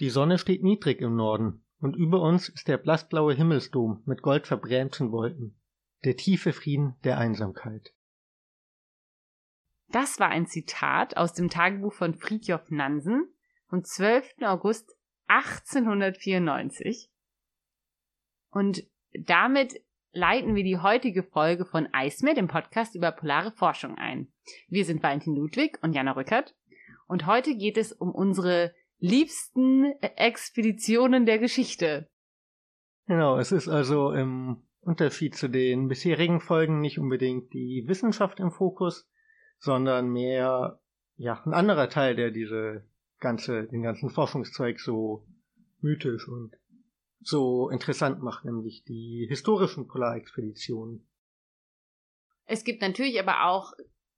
Die Sonne steht niedrig im Norden, und über uns ist der blassblaue Himmelsdom mit goldverbrämten Wolken. Der tiefe Frieden der Einsamkeit. Das war ein Zitat aus dem Tagebuch von Fridtjof Nansen vom 12. August 1894. Und damit leiten wir die heutige Folge von Eismeer, dem Podcast über polare Forschung, ein. Wir sind Valentin Ludwig und Jana Rückert. Und heute geht es um unsere liebsten Expeditionen der Geschichte. Genau, es ist also im Unterschied zu den bisherigen Folgen nicht unbedingt die Wissenschaft im Fokus, sondern mehr ja ein anderer Teil, der diese ganze den ganzen Forschungszeug so mythisch und so interessant macht, nämlich die historischen Polarexpeditionen. Es gibt natürlich aber auch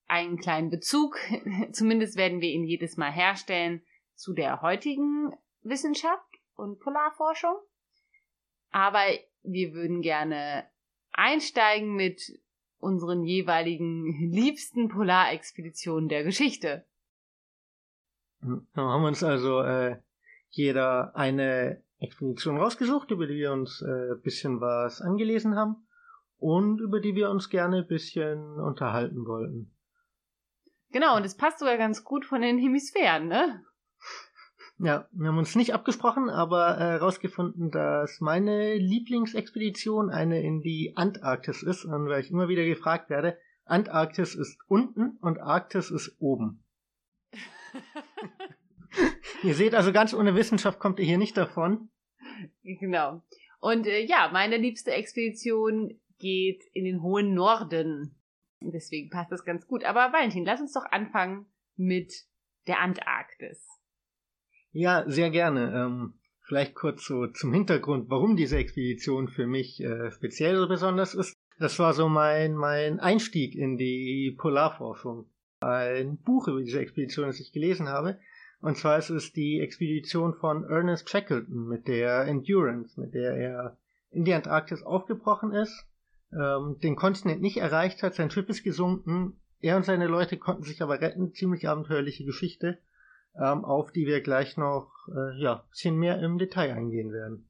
einen kleinen Bezug, zumindest werden wir ihn jedes Mal herstellen, zu der heutigen Wissenschaft und Polarforschung. Aber wir würden gerne einsteigen mit unseren jeweiligen liebsten Polarexpeditionen der Geschichte. Da haben wir uns also äh, jeder eine Expedition rausgesucht, über die wir uns äh, bisschen was angelesen haben und über die wir uns gerne ein bisschen unterhalten wollten. Genau, und es passt sogar ganz gut von den Hemisphären, ne? Ja, wir haben uns nicht abgesprochen, aber herausgefunden, äh, dass meine Lieblingsexpedition eine in die Antarktis ist, und weil ich immer wieder gefragt werde, Antarktis ist unten und Arktis ist oben. ihr seht also, ganz ohne Wissenschaft kommt ihr hier nicht davon. Genau. Und äh, ja, meine liebste Expedition geht in den hohen Norden. Deswegen passt das ganz gut. Aber Valentin, lass uns doch anfangen mit der Antarktis. Ja, sehr gerne. Ähm, vielleicht kurz so zum Hintergrund, warum diese Expedition für mich äh, speziell so besonders ist. Das war so mein, mein Einstieg in die Polarforschung. Ein Buch über diese Expedition, das ich gelesen habe. Und zwar ist es die Expedition von Ernest Shackleton mit der Endurance, mit der er in die Antarktis aufgebrochen ist, ähm, den Kontinent nicht erreicht hat, sein Schiff ist gesunken, er und seine Leute konnten sich aber retten, ziemlich abenteuerliche Geschichte ähm, auf die wir gleich noch äh, ja, ein bisschen mehr im Detail eingehen werden.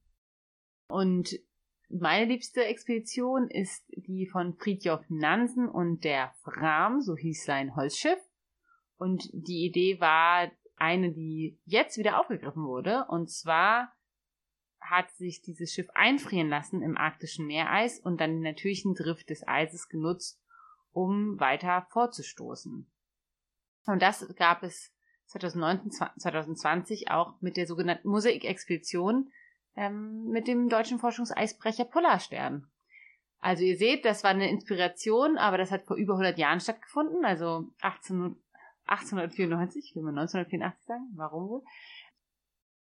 Und meine liebste Expedition ist die von Fridtjof Nansen und der Fram, so hieß sein Holzschiff. Und die Idee war eine, die jetzt wieder aufgegriffen wurde. Und zwar hat sich dieses Schiff einfrieren lassen im arktischen Meereis und dann den natürlichen Drift des Eises genutzt, um weiter vorzustoßen. Und das gab es 2019, 2020 auch mit der sogenannten Mosaikexpedition ähm, mit dem deutschen Forschungseisbrecher Polarstern. Also ihr seht, das war eine Inspiration, aber das hat vor über 100 Jahren stattgefunden, also 18, 1894, will man 1984 sagen, warum wohl?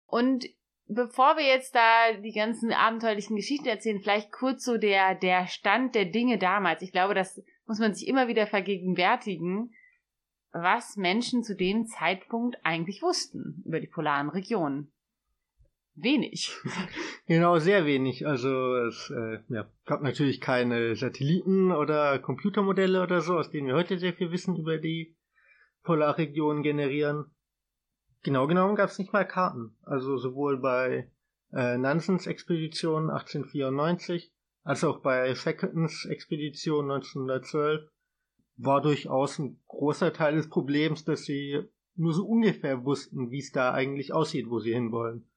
Und bevor wir jetzt da die ganzen abenteuerlichen Geschichten erzählen, vielleicht kurz so der, der Stand der Dinge damals. Ich glaube, das muss man sich immer wieder vergegenwärtigen, was Menschen zu dem Zeitpunkt eigentlich wussten über die polaren Regionen. Wenig. Genau, sehr wenig. Also es äh, ja, gab natürlich keine Satelliten oder Computermodelle oder so, aus denen wir heute sehr viel Wissen über die Polarregionen generieren. Genau genommen gab es nicht mal Karten. Also sowohl bei äh, Nansens Expedition 1894 als auch bei Shackletons Expedition 1912 war durchaus ein großer Teil des Problems, dass sie nur so ungefähr wussten, wie es da eigentlich aussieht, wo sie hinwollen.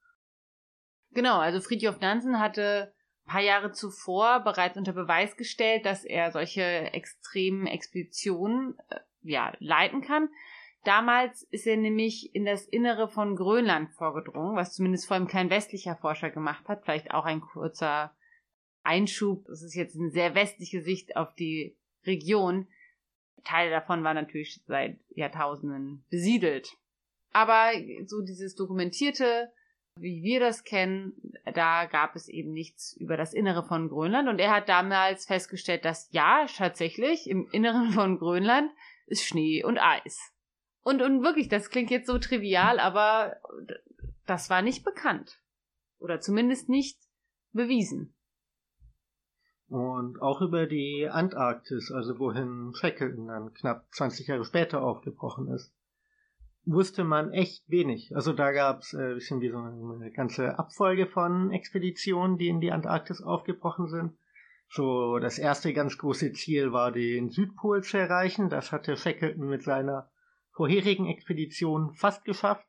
Genau, also Friedhof Nansen hatte ein paar Jahre zuvor bereits unter Beweis gestellt, dass er solche extremen Expeditionen äh, ja, leiten kann. Damals ist er nämlich in das Innere von Grönland vorgedrungen, was zumindest vor allem kein westlicher Forscher gemacht hat. Vielleicht auch ein kurzer Einschub. Das ist jetzt eine sehr westliche Sicht auf die Region. Teile davon waren natürlich seit Jahrtausenden besiedelt. Aber so dieses dokumentierte, wie wir das kennen, da gab es eben nichts über das Innere von Grönland. Und er hat damals festgestellt, dass ja, tatsächlich, im Inneren von Grönland ist Schnee und Eis. Und, und wirklich, das klingt jetzt so trivial, aber das war nicht bekannt. Oder zumindest nicht bewiesen. Und auch über die Antarktis, also wohin Shackleton dann knapp 20 Jahre später aufgebrochen ist. wusste man echt wenig. Also da gab es äh, bisschen wie so eine ganze Abfolge von Expeditionen, die in die Antarktis aufgebrochen sind. So, das erste ganz große Ziel war, den Südpol zu erreichen. Das hatte Shackleton mit seiner vorherigen Expedition fast geschafft.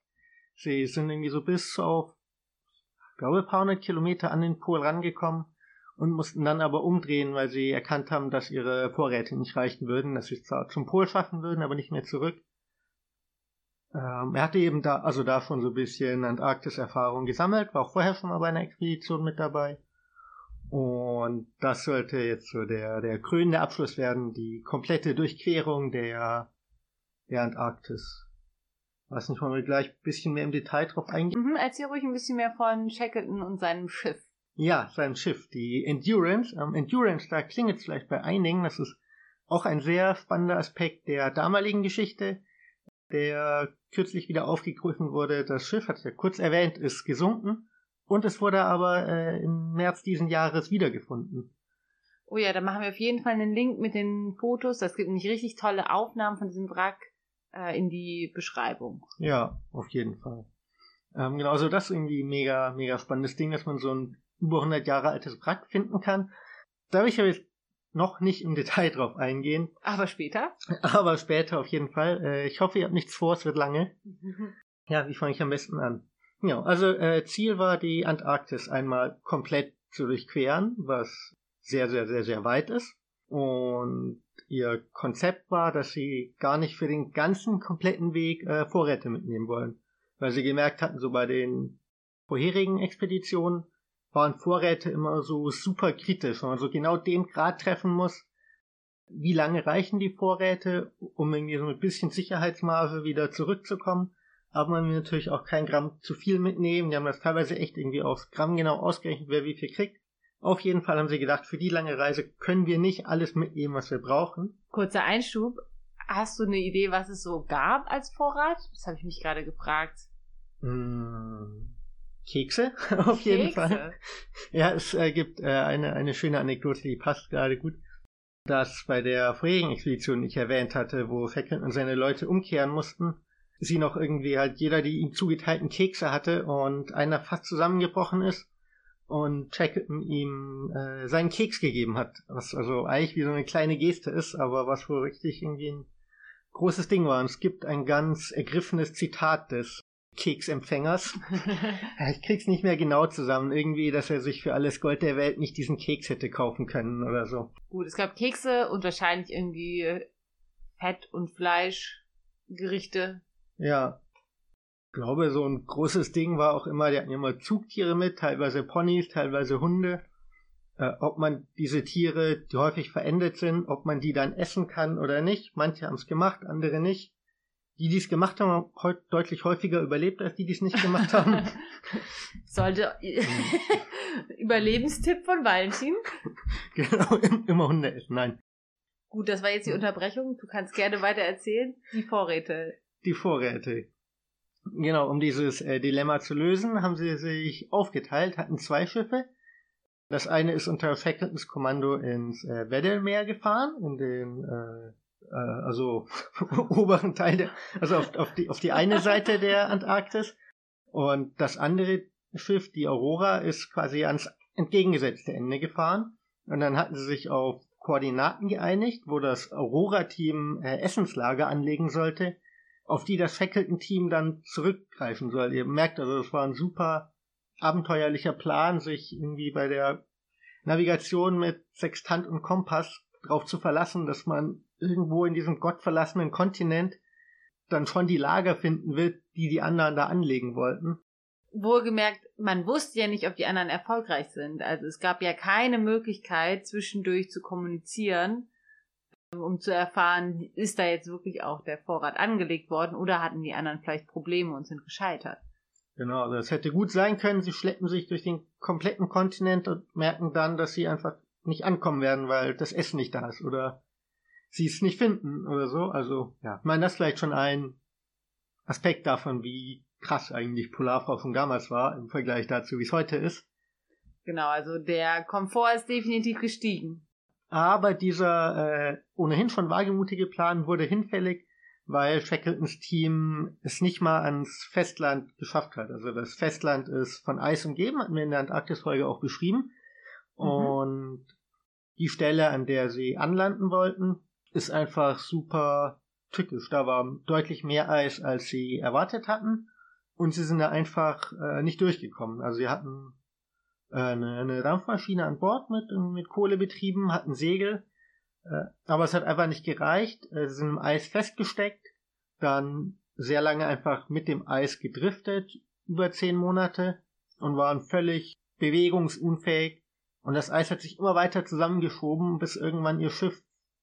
Sie sind irgendwie so bis auf, ich glaube, paar hundert Kilometer an den Pol rangekommen und mussten dann aber umdrehen, weil sie erkannt haben, dass ihre Vorräte nicht reichen würden, dass sie zwar zum Pol schaffen würden, aber nicht mehr zurück. Ähm, er hatte eben da, also da schon so ein bisschen Antarktis-Erfahrung gesammelt, war auch vorher schon mal bei einer Expedition mit dabei. Und das sollte jetzt so der, der krönende Abschluss werden, die komplette Durchquerung der, der Antarktis. Weiß nicht, wollen wir gleich ein bisschen mehr im Detail drauf eingehen? Mhm, erzähl ruhig ein bisschen mehr von Shackleton und seinem Schiff. Ja, sein Schiff, die Endurance. Ähm, Endurance, da klingelt es vielleicht bei einigen, das ist auch ein sehr spannender Aspekt der damaligen Geschichte der kürzlich wieder aufgegriffen wurde. Das Schiff, hat ja kurz erwähnt, ist gesunken und es wurde aber äh, im März diesen Jahres wiedergefunden. Oh ja, da machen wir auf jeden Fall einen Link mit den Fotos. Das gibt nämlich richtig tolle Aufnahmen von diesem Wrack äh, in die Beschreibung. Ja, auf jeden Fall. Ähm, genau, also das ist irgendwie mega, mega spannendes Ding, dass man so ein über 100 Jahre altes Wrack finden kann. Da habe ich aber jetzt noch nicht im Detail drauf eingehen. Aber später? Aber später auf jeden Fall. Äh, ich hoffe, ihr habt nichts vor, es wird lange. Ja, wie fange ich am besten an? Ja, also äh, Ziel war, die Antarktis einmal komplett zu durchqueren, was sehr, sehr, sehr, sehr weit ist. Und ihr Konzept war, dass sie gar nicht für den ganzen kompletten Weg äh, Vorräte mitnehmen wollen. Weil sie gemerkt hatten, so bei den vorherigen Expeditionen, waren Vorräte immer so super kritisch, wenn man so genau den Grad treffen muss, wie lange reichen die Vorräte, um irgendwie so ein bisschen Sicherheitsmarge wieder zurückzukommen. Aber man will natürlich auch kein Gramm zu viel mitnehmen. Die haben das teilweise echt irgendwie aufs Gramm genau ausgerechnet, wer wie viel kriegt. Auf jeden Fall haben sie gedacht, für die lange Reise können wir nicht alles mitnehmen, was wir brauchen. Kurzer Einschub. Hast du eine Idee, was es so gab als Vorrat? Das habe ich mich gerade gefragt. Mmh. Kekse, auf jeden Kekse. Fall. Ja, es äh, gibt äh, eine, eine schöne Anekdote, die passt gerade gut. Das bei der vorherigen Expedition, die ich erwähnt hatte, wo Fecklin und seine Leute umkehren mussten, sie noch irgendwie halt jeder die ihm zugeteilten Kekse hatte und einer fast zusammengebrochen ist und Shackleton ihm äh, seinen Keks gegeben hat. Was also eigentlich wie so eine kleine Geste ist, aber was wohl richtig irgendwie ein großes Ding war. Und es gibt ein ganz ergriffenes Zitat des Keksempfängers. ich krieg's nicht mehr genau zusammen. Irgendwie, dass er sich für alles Gold der Welt nicht diesen Keks hätte kaufen können oder so. Gut, es gab Kekse und wahrscheinlich irgendwie Fett- und Fleischgerichte. Ja. Ich glaube, so ein großes Ding war auch immer, die hatten immer Zugtiere mit, teilweise Ponys, teilweise Hunde. Äh, ob man diese Tiere, die häufig verendet sind, ob man die dann essen kann oder nicht. Manche haben es gemacht, andere nicht. Die, die es gemacht haben, haben heut, deutlich häufiger überlebt, als die, die es nicht gemacht haben. Sollte Überlebenstipp von Valentin. genau, immer Hunde essen, nein. Gut, das war jetzt die Unterbrechung. Du kannst gerne weiter erzählen. Die Vorräte. Die Vorräte. Genau, um dieses äh, Dilemma zu lösen, haben sie sich aufgeteilt, hatten zwei Schiffe. Das eine ist unter Shackletons Kommando ins äh, Weddellmeer gefahren, in den äh, äh, also oberen Teil der, also auf, auf, die, auf die eine Seite der Antarktis. Und das andere Schiff, die Aurora, ist quasi ans entgegengesetzte Ende gefahren. Und dann hatten sie sich auf Koordinaten geeinigt, wo das Aurora-Team äh, Essenslager anlegen sollte, auf die das Shackleton-Team dann zurückgreifen soll. Ihr merkt also, es war ein super abenteuerlicher Plan, sich irgendwie bei der Navigation mit Sextant und Kompass darauf zu verlassen, dass man irgendwo in diesem gottverlassenen Kontinent dann schon die Lager finden wird, die die anderen da anlegen wollten. Wohlgemerkt, man wusste ja nicht, ob die anderen erfolgreich sind. Also es gab ja keine Möglichkeit, zwischendurch zu kommunizieren, um zu erfahren, ist da jetzt wirklich auch der Vorrat angelegt worden oder hatten die anderen vielleicht Probleme und sind gescheitert. Genau, also es hätte gut sein können, sie schleppen sich durch den kompletten Kontinent und merken dann, dass sie einfach nicht ankommen werden, weil das Essen nicht da ist oder sie es nicht finden oder so. Also, ja, ich meine, das ist vielleicht schon ein Aspekt davon, wie krass eigentlich Polarforschung damals war im Vergleich dazu, wie es heute ist. Genau, also der Komfort ist definitiv gestiegen. Aber dieser äh, ohnehin schon wagemutige Plan wurde hinfällig, weil Shackletons Team es nicht mal ans Festland geschafft hat. Also das Festland ist von Eis umgeben, hatten wir in der Antarktis-Folge auch beschrieben. Mhm. Und die Stelle, an der sie anlanden wollten, ist einfach super tückisch. Da war deutlich mehr Eis, als sie erwartet hatten. Und sie sind da einfach äh, nicht durchgekommen. Also sie hatten äh, eine, eine Dampfmaschine an Bord mit, mit Kohle betrieben, hatten Segel. Äh, aber es hat einfach nicht gereicht. Äh, sie sind im Eis festgesteckt, dann sehr lange einfach mit dem Eis gedriftet, über zehn Monate, und waren völlig bewegungsunfähig. Und das Eis hat sich immer weiter zusammengeschoben, bis irgendwann ihr Schiff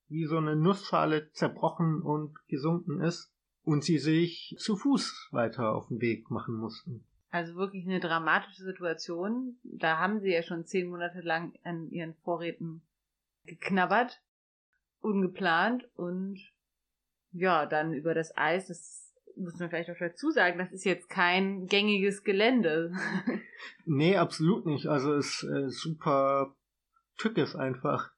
wie so eine Nussschale zerbrochen und gesunken ist und sie sich zu Fuß weiter auf den Weg machen mussten. Also wirklich eine dramatische Situation. Da haben sie ja schon zehn Monate lang an ihren Vorräten geknabbert, ungeplant und ja, dann über das Eis, das muss man vielleicht auch dazu sagen, das ist jetzt kein gängiges Gelände. nee, absolut nicht. Also es ist äh, super tückisch einfach.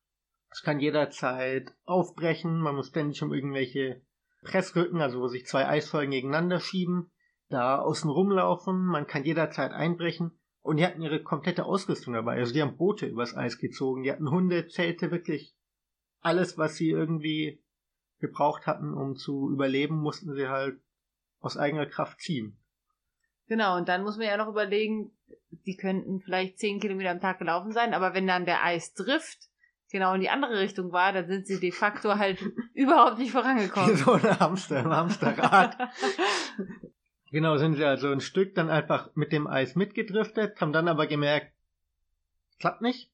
Es kann jederzeit aufbrechen, man muss ständig um irgendwelche Pressrücken, also wo sich zwei Eisfolgen gegeneinander schieben, da außen rumlaufen, man kann jederzeit einbrechen und die hatten ihre komplette Ausrüstung dabei. Also die haben Boote übers Eis gezogen, die hatten Hunde, Zelte, wirklich alles, was sie irgendwie gebraucht hatten, um zu überleben, mussten sie halt aus eigener Kraft ziehen. Genau, und dann muss man ja noch überlegen, die könnten vielleicht zehn Kilometer am Tag gelaufen sein, aber wenn dann der Eis trifft, genau in die andere Richtung war, dann sind sie de facto halt überhaupt nicht vorangekommen. so ein Hamster im Hamsterrad. genau, sind sie also ein Stück dann einfach mit dem Eis mitgedriftet, haben dann aber gemerkt, klappt nicht.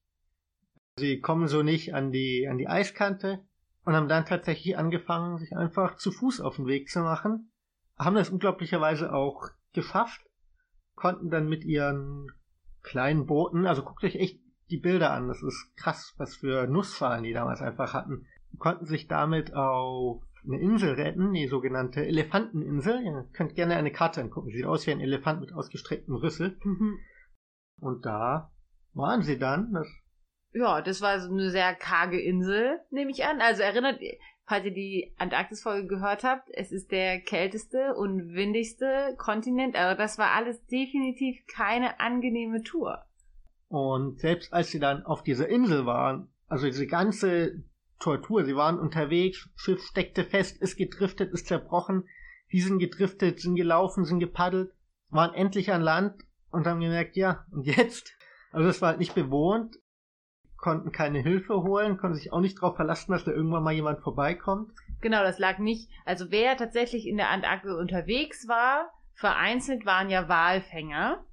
Sie kommen so nicht an die, an die Eiskante und haben dann tatsächlich angefangen, sich einfach zu Fuß auf den Weg zu machen. Haben das unglaublicherweise auch geschafft, konnten dann mit ihren kleinen Booten, also guckt euch echt die Bilder an. Das ist krass, was für Nussschalen die damals einfach hatten. Die konnten sich damit auf eine Insel retten, die sogenannte Elefanteninsel. Ihr könnt gerne eine Karte angucken. Sieht aus wie ein Elefant mit ausgestrecktem Rüssel. Mhm. Und da waren sie dann. Das ja, das war so eine sehr karge Insel, nehme ich an. Also erinnert, falls ihr die Antarktis-Folge gehört habt, es ist der kälteste und windigste Kontinent. Also das war alles definitiv keine angenehme Tour. Und selbst als sie dann auf dieser Insel waren, also diese ganze Tortur, sie waren unterwegs, Schiff steckte fest, ist gedriftet, ist zerbrochen, die sind gedriftet, sind gelaufen, sind gepaddelt, waren endlich an Land und haben gemerkt, ja, und jetzt? Also es war halt nicht bewohnt, konnten keine Hilfe holen, konnten sich auch nicht darauf verlassen, dass da irgendwann mal jemand vorbeikommt. Genau, das lag nicht, also wer tatsächlich in der Antarktis unterwegs war, vereinzelt waren ja Walfänger,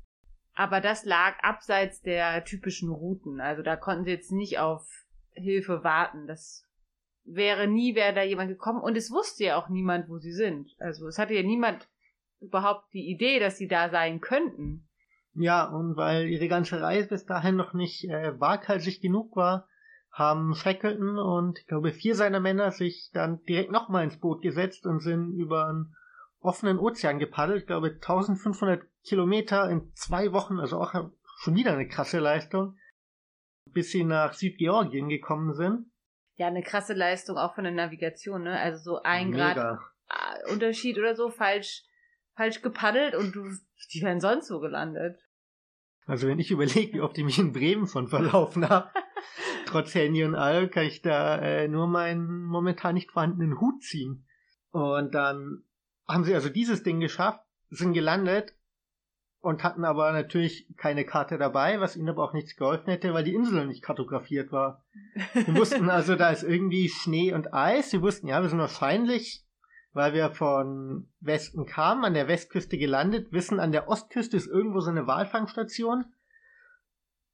aber das lag abseits der typischen Routen. Also da konnten sie jetzt nicht auf Hilfe warten. Das wäre nie, wäre da jemand gekommen. Und es wusste ja auch niemand, wo sie sind. Also es hatte ja niemand überhaupt die Idee, dass sie da sein könnten. Ja, und weil ihre ganze Reise bis dahin noch nicht äh, waghalsig genug war, haben Shackleton und ich glaube vier seiner Männer sich dann direkt nochmal ins Boot gesetzt und sind über einen offenen Ozean gepaddelt. Ich glaube 1500 Kilometer in zwei Wochen, also auch schon wieder eine krasse Leistung, bis sie nach Südgeorgien gekommen sind. Ja, eine krasse Leistung auch von der Navigation, ne? Also so ein Mega. Grad äh, Unterschied oder so, falsch, falsch gepaddelt und du, die wären sonst so gelandet. Also wenn ich überlege, wie oft ich mich in Bremen von verlaufen habe, trotz Handy und all, kann ich da äh, nur meinen momentan nicht vorhandenen Hut ziehen. Und dann haben sie also dieses Ding geschafft, sind gelandet und hatten aber natürlich keine Karte dabei, was ihnen aber auch nichts geholfen hätte, weil die Insel nicht kartografiert war. Wir wussten also, da ist irgendwie Schnee und Eis. Sie wussten, ja, wir sind wahrscheinlich, weil wir von Westen kamen, an der Westküste gelandet, wissen, an der Ostküste ist irgendwo so eine Walfangstation.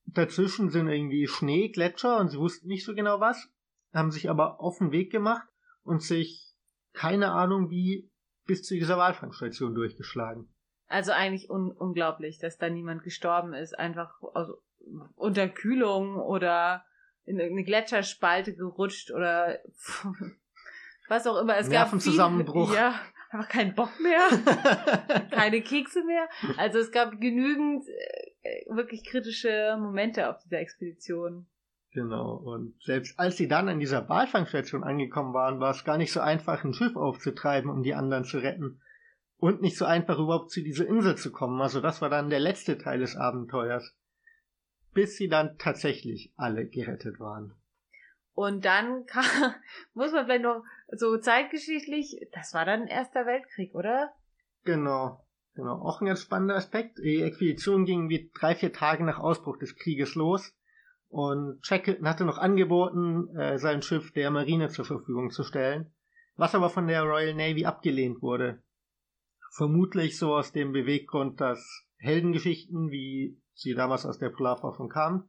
Dazwischen sind irgendwie Schnee, Gletscher und sie wussten nicht so genau was, haben sich aber auf den Weg gemacht und sich keine Ahnung wie bis zu dieser Walfangstation durchgeschlagen. Also eigentlich un unglaublich, dass da niemand gestorben ist, einfach aus Unterkühlung oder in eine Gletscherspalte gerutscht oder was auch immer. Es Nervenzusammenbruch. Gab viel, ja, einfach keinen Bock mehr, keine Kekse mehr. Also es gab genügend äh, wirklich kritische Momente auf dieser Expedition. Genau, und selbst als sie dann an dieser Walfangstation angekommen waren, war es gar nicht so einfach, ein Schiff aufzutreiben, um die anderen zu retten. Und nicht so einfach überhaupt zu dieser Insel zu kommen. Also das war dann der letzte Teil des Abenteuers. Bis sie dann tatsächlich alle gerettet waren. Und dann kam, muss man vielleicht noch so zeitgeschichtlich, das war dann Erster Weltkrieg, oder? Genau. Genau. Auch ein ganz spannender Aspekt. Die Expedition ging wie drei, vier Tage nach Ausbruch des Krieges los. Und Shackleton hatte noch angeboten, äh, sein Schiff der Marine zur Verfügung zu stellen, was aber von der Royal Navy abgelehnt wurde. Vermutlich so aus dem Beweggrund, dass Heldengeschichten, wie sie damals aus der Polarforschung kamen,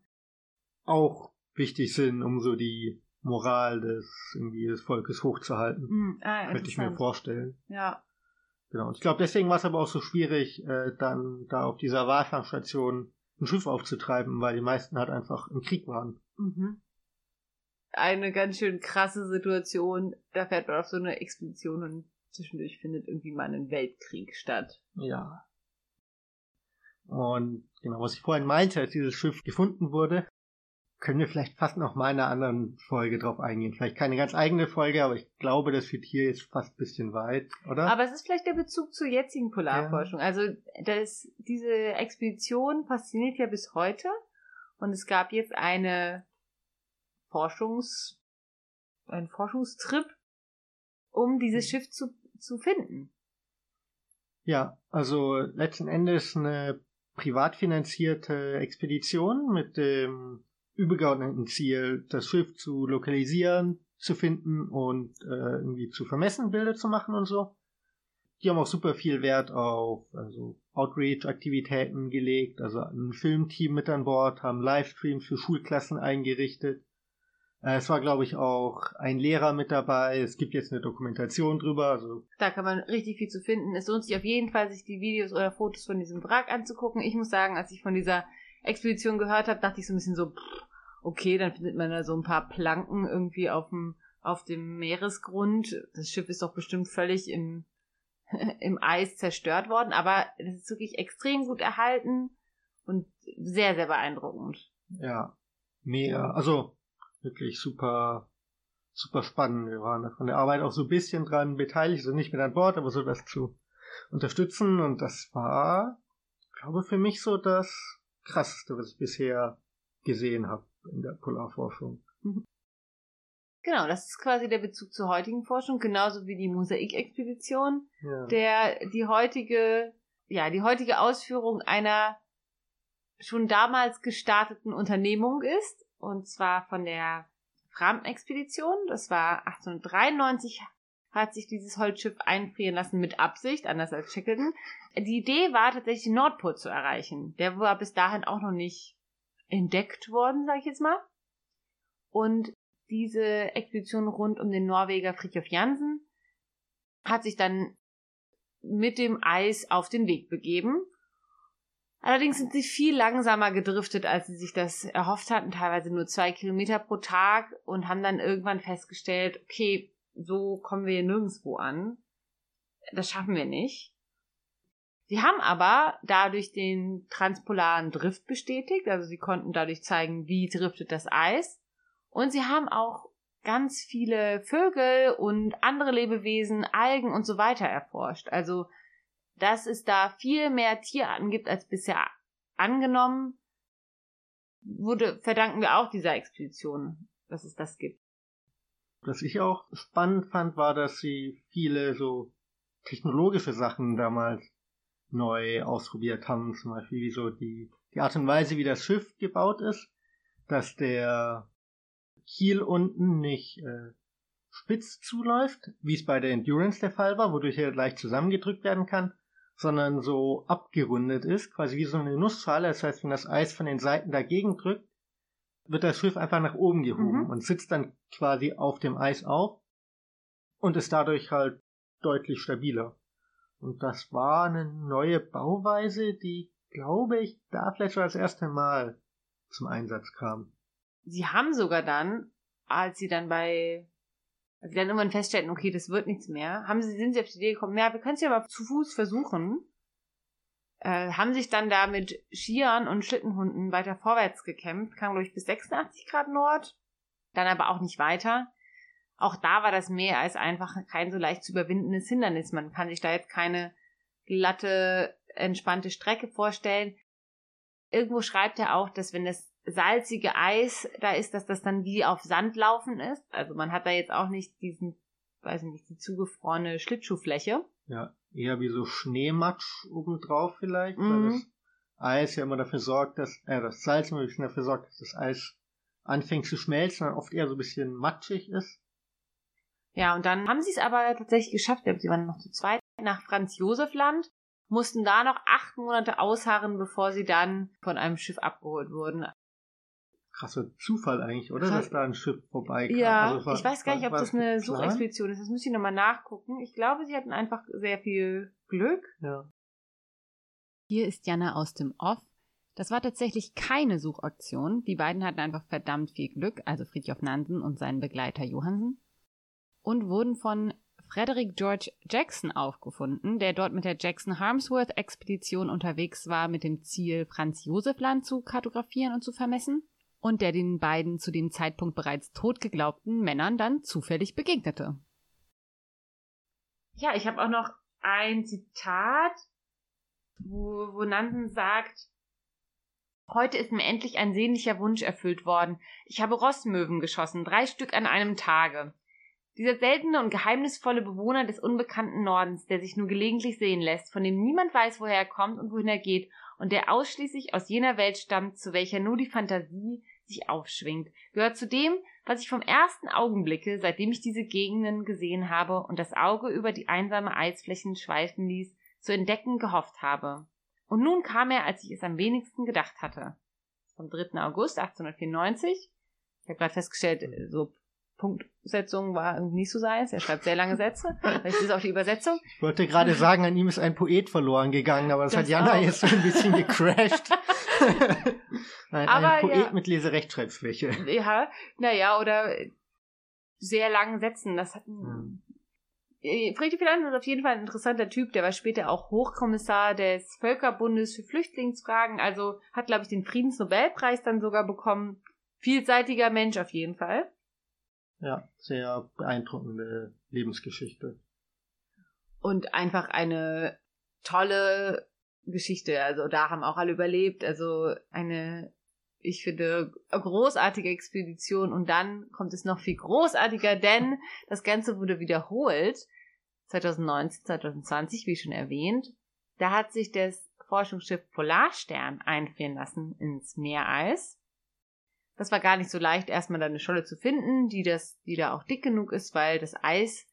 auch wichtig sind, um so die Moral des, irgendwie des Volkes hochzuhalten. Mm, ah, Könnte ich mir vorstellen. Ja. Genau. Und ich glaube, deswegen war es aber auch so schwierig, äh, dann da auf dieser Walfangstation ein Schiff aufzutreiben, weil die meisten halt einfach im Krieg waren. Mhm. Eine ganz schön krasse Situation. Da fährt man auf so eine Expedition und zwischendurch findet irgendwie mal ein Weltkrieg statt. Ja. Und genau, was ich vorhin meinte, als dieses Schiff gefunden wurde, können wir vielleicht fast noch mal in einer anderen Folge drauf eingehen. Vielleicht keine ganz eigene Folge, aber ich glaube, das führt hier jetzt fast ein bisschen weit, oder? Aber es ist vielleicht der Bezug zur jetzigen Polarforschung. Ja. Also das, diese Expedition fasziniert ja bis heute und es gab jetzt eine Forschungs, ein Forschungstrip, um dieses. Schiff zu, zu finden. Ja, also letzten Endes eine privat finanzierte Expedition mit dem übergeordneten Ziel, das Schiff zu lokalisieren, zu finden und äh, irgendwie zu vermessen, Bilder zu machen und so. Die haben auch super viel Wert auf also Outreach-Aktivitäten gelegt, also ein Filmteam mit an Bord, haben Livestreams für Schulklassen eingerichtet. Äh, es war, glaube ich, auch ein Lehrer mit dabei. Es gibt jetzt eine Dokumentation drüber. Also da kann man richtig viel zu finden. Es lohnt sich auf jeden Fall, sich die Videos oder Fotos von diesem Wrack anzugucken. Ich muss sagen, als ich von dieser Expedition gehört habe, dachte ich so ein bisschen so, pff, okay, dann findet man da so ein paar Planken irgendwie auf dem, auf dem Meeresgrund. Das Schiff ist doch bestimmt völlig im, im Eis zerstört worden, aber es ist wirklich extrem gut erhalten und sehr, sehr beeindruckend. Ja, mega. Also wirklich super, super spannend. Wir waren von der Arbeit auch so ein bisschen dran beteiligt, also nicht mit an Bord, aber so das zu unterstützen und das war, glaube für mich so das krasseste, was ich bisher gesehen habe in der Polarforschung. Mhm. Genau, das ist quasi der Bezug zur heutigen Forschung, genauso wie die Mosaikexpedition, ja. der die heutige, ja, die heutige Ausführung einer schon damals gestarteten Unternehmung ist, und zwar von der Fram-Expedition. Das war 1893 hat sich dieses Holzschiff einfrieren lassen mit Absicht, anders als Shackleton. Die Idee war tatsächlich den Nordpol zu erreichen. Der war bis dahin auch noch nicht entdeckt worden, sage ich jetzt mal. Und diese Expedition rund um den Norweger Fridtjof Jansen hat sich dann mit dem Eis auf den Weg begeben. Allerdings sind sie viel langsamer gedriftet, als sie sich das erhofft hatten, teilweise nur zwei Kilometer pro Tag und haben dann irgendwann festgestellt, okay, so kommen wir nirgendwo an. Das schaffen wir nicht. Sie haben aber dadurch den transpolaren Drift bestätigt, also sie konnten dadurch zeigen, wie driftet das Eis. Und sie haben auch ganz viele Vögel und andere Lebewesen, Algen und so weiter erforscht. Also, dass es da viel mehr Tierarten gibt als bisher angenommen, wurde, verdanken wir auch dieser Expedition, dass es das gibt. Was ich auch spannend fand, war, dass sie viele so technologische Sachen damals neu ausprobiert haben, zum Beispiel wie so die, die Art und Weise, wie das Schiff gebaut ist, dass der Kiel unten nicht äh, spitz zuläuft, wie es bei der Endurance der Fall war, wodurch er leicht zusammengedrückt werden kann, sondern so abgerundet ist, quasi wie so eine Nussschale. Das heißt, wenn das Eis von den Seiten dagegen drückt, wird das Schiff einfach nach oben gehoben mhm. und sitzt dann quasi auf dem Eis auf und ist dadurch halt deutlich stabiler. Und das war eine neue Bauweise, die, glaube ich, da vielleicht schon das erste Mal zum Einsatz kam. Sie haben sogar dann, als sie dann bei, als sie dann irgendwann feststellten, okay, das wird nichts mehr, haben sie, sind sie auf die Idee gekommen, ja, wir können es ja aber zu Fuß versuchen. äh, haben sich dann da mit Skiern und Schlittenhunden weiter vorwärts gekämpft, kam, glaube ich, bis 86 Grad Nord, dann aber auch nicht weiter. Auch da war das Meer als einfach kein so leicht zu überwindendes Hindernis. Man kann sich da jetzt keine glatte, entspannte Strecke vorstellen. Irgendwo schreibt er auch, dass wenn das salzige Eis da ist, dass das dann wie auf Sand laufen ist. Also man hat da jetzt auch nicht diesen, weiß ich nicht, die zugefrorene Schlittschuhfläche. Ja, eher wie so Schneematsch obendrauf vielleicht, mhm. weil das Eis ja immer dafür sorgt, dass, äh, das Salz immer ein bisschen dafür sorgt, dass das Eis anfängt zu schmelzen und oft eher so ein bisschen matschig ist. Ja, und dann haben sie es aber tatsächlich geschafft, sie waren noch zu zweit, nach Franz Josef Land, mussten da noch acht Monate ausharren, bevor sie dann von einem Schiff abgeholt wurden krasser Zufall eigentlich, oder? Dass da ein Schiff vorbeikam. Ja, also war, ich weiß gar nicht, ob das eine Suchexpedition ist. Das müsste ich nochmal nachgucken. Ich glaube, sie hatten einfach sehr viel Glück. Ja. Hier ist Jana aus dem Off. Das war tatsächlich keine Suchaktion. Die beiden hatten einfach verdammt viel Glück, also Friedhof Nansen und sein Begleiter Johansen. Und wurden von Frederick George Jackson aufgefunden, der dort mit der Jackson Harmsworth Expedition unterwegs war mit dem Ziel, Franz Josef Land zu kartografieren und zu vermessen und der den beiden zu dem Zeitpunkt bereits tot geglaubten Männern dann zufällig begegnete. Ja, ich habe auch noch ein Zitat, wo, wo Nansen sagt, Heute ist mir endlich ein sehnlicher Wunsch erfüllt worden. Ich habe Rossmöwen geschossen, drei Stück an einem Tage. Dieser seltene und geheimnisvolle Bewohner des unbekannten Nordens, der sich nur gelegentlich sehen lässt, von dem niemand weiß, woher er kommt und wohin er geht, und der ausschließlich aus jener Welt stammt, zu welcher nur die Fantasie sich aufschwingt, gehört zu dem, was ich vom ersten Augenblicke, seitdem ich diese Gegenden gesehen habe und das Auge über die einsame Eisflächen schweifen ließ, zu entdecken gehofft habe. Und nun kam er, als ich es am wenigsten gedacht hatte. Vom 3. August 1894. Ich habe gerade festgestellt, so Punktsetzung war irgendwie nicht so seins. Er schreibt sehr lange Sätze. Das ist auch die Übersetzung. Ich wollte gerade sagen, an ihm ist ein Poet verloren gegangen, aber das, das hat Jana auch. jetzt so ein bisschen gecrashed. ein, aber, ein Poet ja, mit Leserechtschreibschwäche. Ja, naja, oder sehr langen Sätzen. Das hat hm. Friedrich Philanz ist auf jeden Fall ein interessanter Typ. Der war später auch Hochkommissar des Völkerbundes für Flüchtlingsfragen. Also hat, glaube ich, den Friedensnobelpreis dann sogar bekommen. Vielseitiger Mensch auf jeden Fall. Ja, sehr beeindruckende Lebensgeschichte. Und einfach eine tolle Geschichte. Also da haben auch alle überlebt. Also eine, ich finde, großartige Expedition. Und dann kommt es noch viel großartiger, denn das Ganze wurde wiederholt. 2019, 2020, wie schon erwähnt. Da hat sich das Forschungsschiff Polarstern einfrieren lassen ins Meereis. Das war gar nicht so leicht, erstmal eine Scholle zu finden, die das, die da auch dick genug ist, weil das Eis,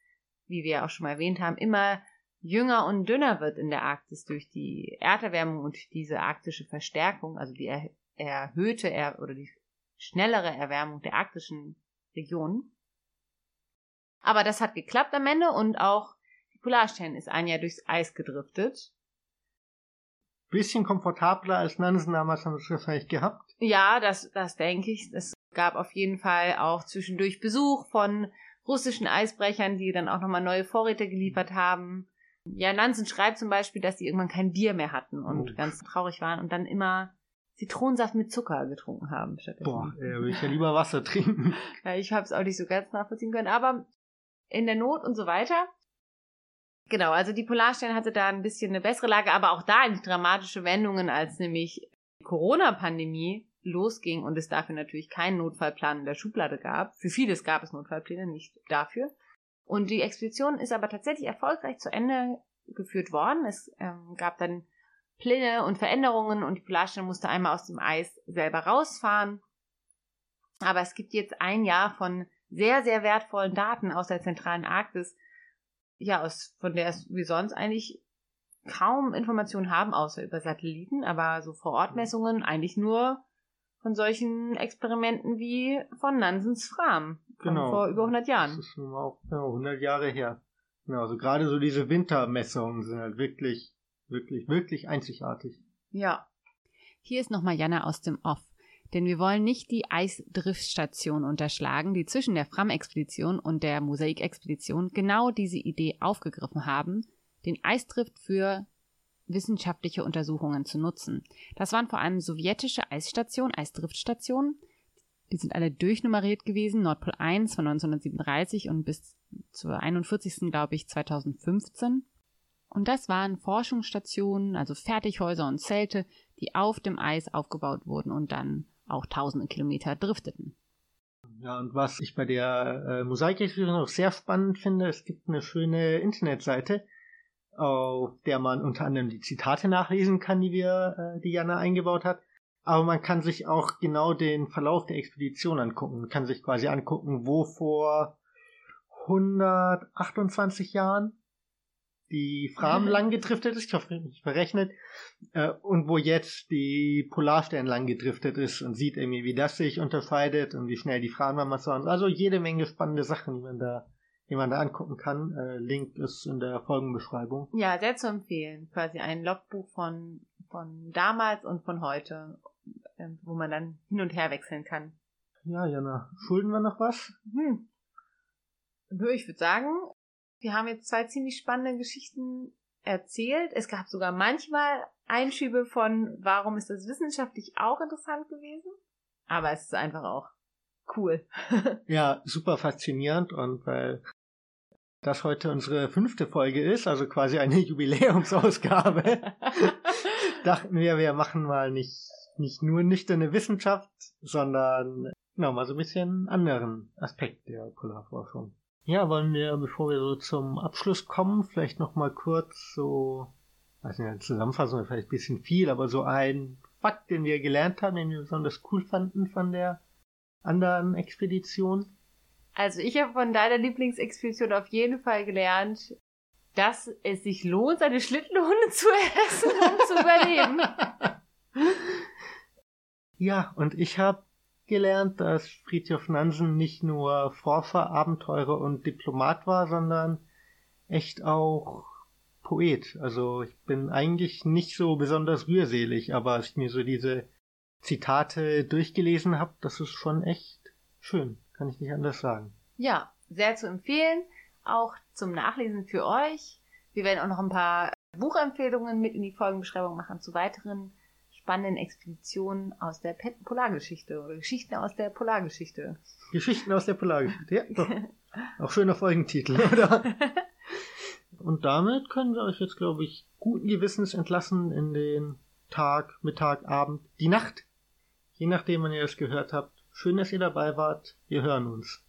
wie wir auch schon mal erwähnt haben, immer jünger und dünner wird in der Arktis durch die Erderwärmung und diese arktische Verstärkung, also die er, erhöhte er, oder die schnellere Erwärmung der arktischen Region. Aber das hat geklappt am Ende und auch die Polarstern ist ein Jahr durchs Eis gedriftet. Bisschen komfortabler als Nansen damals haben wir es wahrscheinlich gehabt. Ja, das, das denke ich. Es gab auf jeden Fall auch zwischendurch Besuch von russischen Eisbrechern, die dann auch nochmal neue Vorräte geliefert haben. Ja, Nansen schreibt zum Beispiel, dass sie irgendwann kein Bier mehr hatten und oh. ganz traurig waren und dann immer Zitronensaft mit Zucker getrunken haben. Boah, ey, würde ich ja lieber Wasser trinken. ja, ich habe es auch nicht so ganz nachvollziehen können, aber in der Not und so weiter. Genau, also die Polarstern hatte da ein bisschen eine bessere Lage, aber auch da eigentlich dramatische Wendungen, als nämlich die Corona-Pandemie losging und es dafür natürlich keinen Notfallplan in der Schublade gab. Für vieles gab es Notfallpläne, nicht dafür. Und die Expedition ist aber tatsächlich erfolgreich zu Ende geführt worden. Es ähm, gab dann Pläne und Veränderungen und die Polarstern musste einmal aus dem Eis selber rausfahren. Aber es gibt jetzt ein Jahr von sehr, sehr wertvollen Daten aus der zentralen Arktis, ja, aus, von der es wie sonst eigentlich kaum Informationen haben, außer über Satelliten, aber so Vorortmessungen eigentlich nur von solchen Experimenten wie von Nansens Fram genau. vor über 100 Jahren. Das ist schon auch ja, 100 Jahre her. Genau, also gerade so diese Wintermessungen sind halt wirklich, wirklich, wirklich einzigartig. Ja. Hier ist nochmal Jana aus dem Off. Denn wir wollen nicht die Eisdriftstation unterschlagen, die zwischen der Fram-Expedition und der Mosaik-Expedition genau diese Idee aufgegriffen haben, den Eisdrift für wissenschaftliche Untersuchungen zu nutzen. Das waren vor allem sowjetische Eisstationen, Eisdriftstationen. Die sind alle durchnummeriert gewesen. Nordpol 1 von 1937 und bis zur 41. glaube ich 2015. Und das waren Forschungsstationen, also Fertighäuser und Zelte, die auf dem Eis aufgebaut wurden und dann auch tausende Kilometer drifteten. Ja, und was ich bei der äh, Mosaikexpedition noch sehr spannend finde, es gibt eine schöne Internetseite, auf der man unter anderem die Zitate nachlesen kann, die wir, äh, die Jana eingebaut hat. Aber man kann sich auch genau den Verlauf der Expedition angucken. Man kann sich quasi angucken, wo vor 128 Jahren die Fram lang gedriftet ist, ich hoffe nicht verrechnet, äh, und wo jetzt die Polarstern lang gedriftet ist und sieht irgendwie, wie das sich unterscheidet und wie schnell die Fram damals waren. Also jede Menge spannende Sachen, die man da, die man da angucken kann. Äh, Link ist in der Folgenbeschreibung. Ja, sehr zu empfehlen. Quasi ein Logbuch von, von damals und von heute, äh, wo man dann hin und her wechseln kann. Ja, Jana, schulden wir noch was? Hm. Ich würde sagen, wir haben jetzt zwei ziemlich spannende Geschichten erzählt. Es gab sogar manchmal Einschübe von, warum ist das wissenschaftlich auch interessant gewesen? Aber es ist einfach auch cool. ja, super faszinierend und weil das heute unsere fünfte Folge ist, also quasi eine Jubiläumsausgabe, dachten wir, wir machen mal nicht, nicht nur nüchterne Wissenschaft, sondern genau, mal so ein bisschen anderen Aspekt der Polarforschung. Ja, wollen wir, bevor wir so zum Abschluss kommen, vielleicht noch mal kurz so, weiß nicht, Zusammenfassung vielleicht ein bisschen viel, aber so ein Fakt, den wir gelernt haben, den wir besonders cool fanden von der anderen Expedition. Also ich habe von deiner Lieblingsexpedition auf jeden Fall gelernt, dass es sich lohnt, seine Schlittenhunde zu essen, um zu überleben. Ja, und ich habe gelernt, dass Friedhof Nansen nicht nur Forscher, Abenteurer und Diplomat war, sondern echt auch Poet. Also ich bin eigentlich nicht so besonders rührselig, aber als ich mir so diese Zitate durchgelesen habe, das ist schon echt schön, kann ich nicht anders sagen. Ja, sehr zu empfehlen, auch zum Nachlesen für euch. Wir werden auch noch ein paar Buchempfehlungen mit in die Folgenbeschreibung machen zu weiteren spannenden Expeditionen aus der Polargeschichte oder Geschichten aus der Polargeschichte. Geschichten aus der Polargeschichte, ja, doch. Auch schöner Folgentitel, oder? Und damit können wir euch jetzt, glaube ich, guten Gewissens entlassen in den Tag, Mittag, Abend, die Nacht. Je nachdem, wann ihr es gehört habt. Schön, dass ihr dabei wart. Wir hören uns.